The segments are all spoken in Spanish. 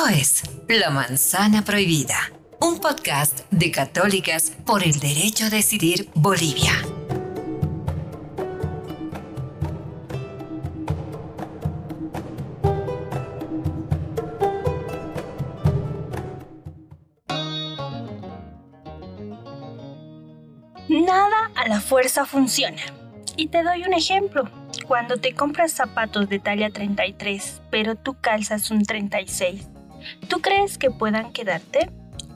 Esto es La Manzana Prohibida, un podcast de católicas por el derecho a decidir Bolivia. Nada a la fuerza funciona. Y te doy un ejemplo. Cuando te compras zapatos de talla 33, pero tú calzas un 36, ¿tú crees que puedan quedarte?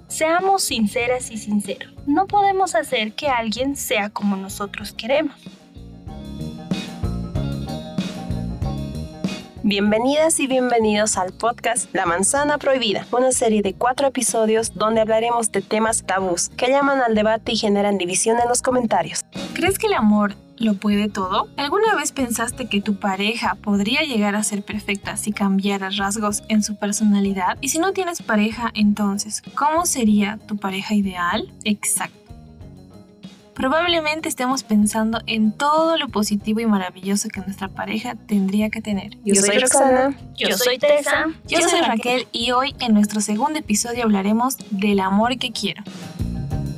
Seamos sinceras y sinceros. No podemos hacer que alguien sea como nosotros queremos. Bienvenidas y bienvenidos al podcast La Manzana Prohibida, una serie de cuatro episodios donde hablaremos de temas tabús que llaman al debate y generan división en los comentarios. ¿Crees que el amor lo puede todo? ¿Alguna vez pensaste que tu pareja podría llegar a ser perfecta si cambiara rasgos en su personalidad? Y si no tienes pareja, entonces, ¿cómo sería tu pareja ideal? Exacto. Probablemente estemos pensando en todo lo positivo y maravilloso que nuestra pareja tendría que tener. Yo, soy Roxana. Yo, soy Tessa. Yo, soy Raquel y hoy en nuestro segundo episodio hablaremos del amor que quiero.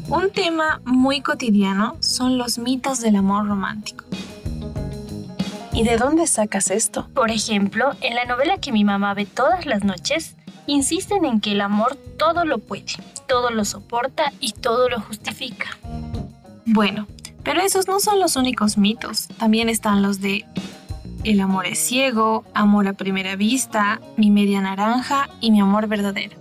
Un tema muy cotidiano son los mitos del amor romántico. ¿Y de dónde sacas esto? Por ejemplo, en la novela que mi mamá ve todas las noches, insisten en que el amor todo lo puede, todo lo soporta y todo lo justifica. Bueno, pero esos no son los únicos mitos. También están los de el amor es ciego, amor a primera vista, mi media naranja y mi amor verdadero.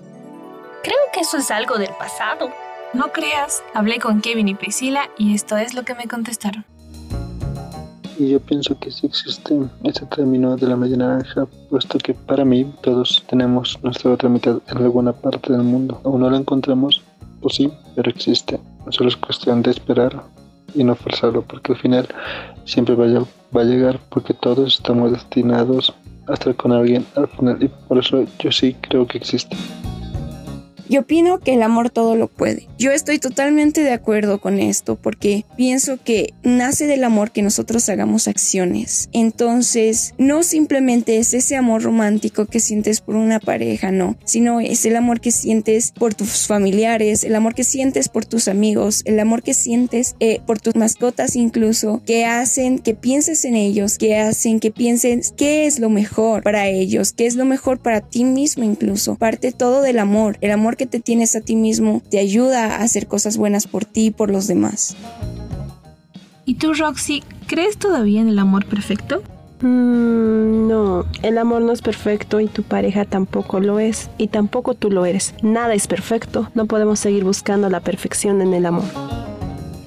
Creo que eso es algo del pasado. No creas, hablé con Kevin y Priscila y esto es lo que me contestaron. Y yo pienso que sí existe ese término de la media naranja, puesto que para mí todos tenemos nuestra otra mitad en alguna parte del mundo. Aún no la encontramos, o sí, pero existe. Solo es cuestión de esperar y no forzarlo, porque al final siempre va a llegar, porque todos estamos destinados a estar con alguien al final, y por eso yo sí creo que existe. Yo opino que el amor todo lo puede. Yo estoy totalmente de acuerdo con esto porque pienso que nace del amor que nosotros hagamos acciones. Entonces, no simplemente es ese amor romántico que sientes por una pareja, no, sino es el amor que sientes por tus familiares, el amor que sientes por tus amigos, el amor que sientes eh, por tus mascotas incluso, que hacen que pienses en ellos, que hacen que pienses qué es lo mejor para ellos, qué es lo mejor para ti mismo incluso. Parte todo del amor, el amor que te tienes a ti mismo te ayuda a hacer cosas buenas por ti y por los demás. ¿Y tú, Roxy, crees todavía en el amor perfecto? Mm, no, el amor no es perfecto y tu pareja tampoco lo es y tampoco tú lo eres. Nada es perfecto, no podemos seguir buscando la perfección en el amor.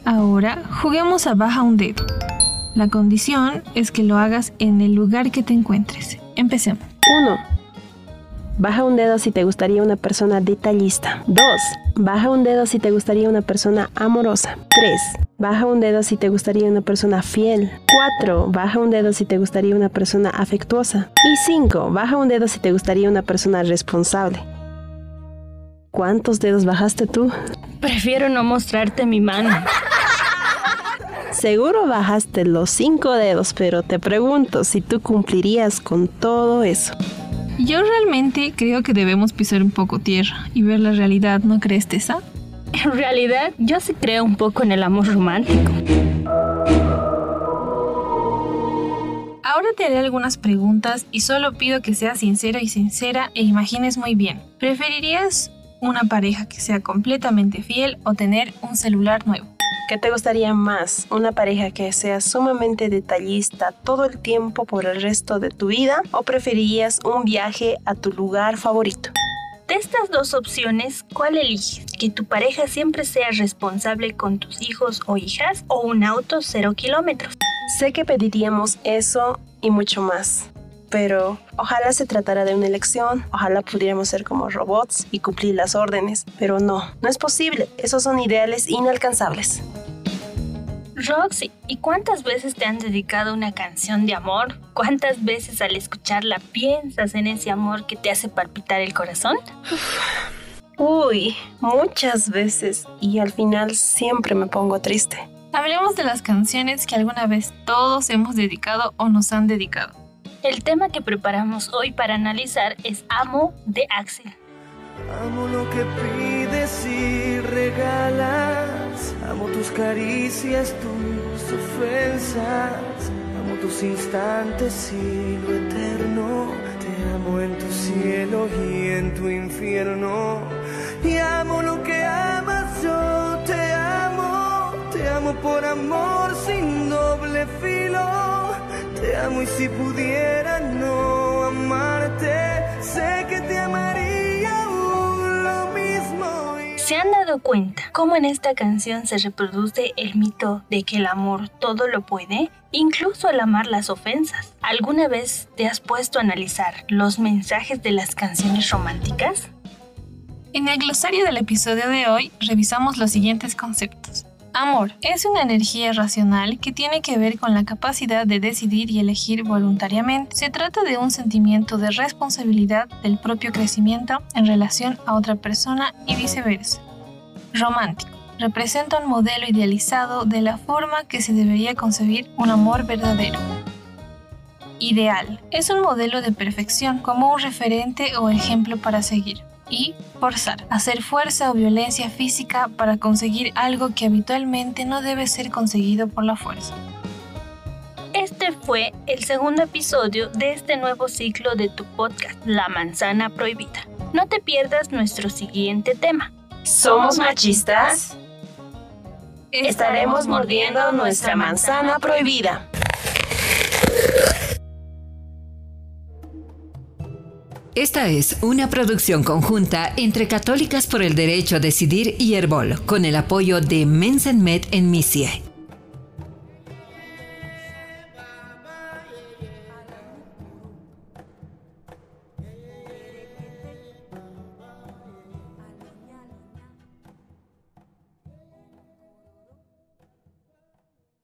Ahora, juguemos a baja un dedo. La condición es que lo hagas en el lugar que te encuentres. Empecemos. 1. Baja un dedo si te gustaría una persona detallista. 2. Baja un dedo si te gustaría una persona amorosa. 3. Baja un dedo si te gustaría una persona fiel. 4. Baja un dedo si te gustaría una persona afectuosa. Y 5. Baja un dedo si te gustaría una persona responsable. ¿Cuántos dedos bajaste tú? Prefiero no mostrarte mi mano. Seguro bajaste los 5 dedos, pero te pregunto si tú cumplirías con todo eso. Yo realmente creo que debemos pisar un poco tierra y ver la realidad, ¿no crees, Tessa? En realidad, yo sí creo un poco en el amor romántico. Ahora te haré algunas preguntas y solo pido que seas sincero y sincera e imagines muy bien. ¿Preferirías una pareja que sea completamente fiel o tener un celular nuevo? ¿Qué te gustaría más? ¿Una pareja que sea sumamente detallista todo el tiempo por el resto de tu vida? ¿O preferirías un viaje a tu lugar favorito? De estas dos opciones, ¿cuál eliges? ¿Que tu pareja siempre sea responsable con tus hijos o hijas o un auto cero kilómetros? Sé que pediríamos eso y mucho más. Pero ojalá se tratara de una elección, ojalá pudiéramos ser como robots y cumplir las órdenes, pero no, no es posible, esos son ideales inalcanzables. Roxy, ¿y cuántas veces te han dedicado una canción de amor? ¿Cuántas veces al escucharla piensas en ese amor que te hace palpitar el corazón? Uy, muchas veces y al final siempre me pongo triste. Hablemos de las canciones que alguna vez todos hemos dedicado o nos han dedicado. El tema que preparamos hoy para analizar es Amo de Axel. Amo lo que pides y regalas. Amo tus caricias, tus ofensas. Amo tus instantes y lo eterno. Te amo en tu cielo y en tu infierno. Y amo lo que amas, yo te amo. Te amo por amor sin doble filo. Te amo y si pudiera no amarte, sé que te amaría. ¿Se han dado cuenta cómo en esta canción se reproduce el mito de que el amor todo lo puede? Incluso al amar las ofensas. ¿Alguna vez te has puesto a analizar los mensajes de las canciones románticas? En el glosario del episodio de hoy revisamos los siguientes conceptos. Amor es una energía racional que tiene que ver con la capacidad de decidir y elegir voluntariamente. Se trata de un sentimiento de responsabilidad del propio crecimiento en relación a otra persona y viceversa. Romántico representa un modelo idealizado de la forma que se debería concebir un amor verdadero. Ideal es un modelo de perfección como un referente o ejemplo para seguir y forzar, hacer fuerza o violencia física para conseguir algo que habitualmente no debe ser conseguido por la fuerza. Este fue el segundo episodio de este nuevo ciclo de tu podcast, La Manzana Prohibida. No te pierdas nuestro siguiente tema. ¿Somos machistas? Estaremos mordiendo nuestra manzana prohibida. Esta es una producción conjunta entre Católicas por el Derecho a Decidir y Herbol, con el apoyo de Mensenmed en Misie.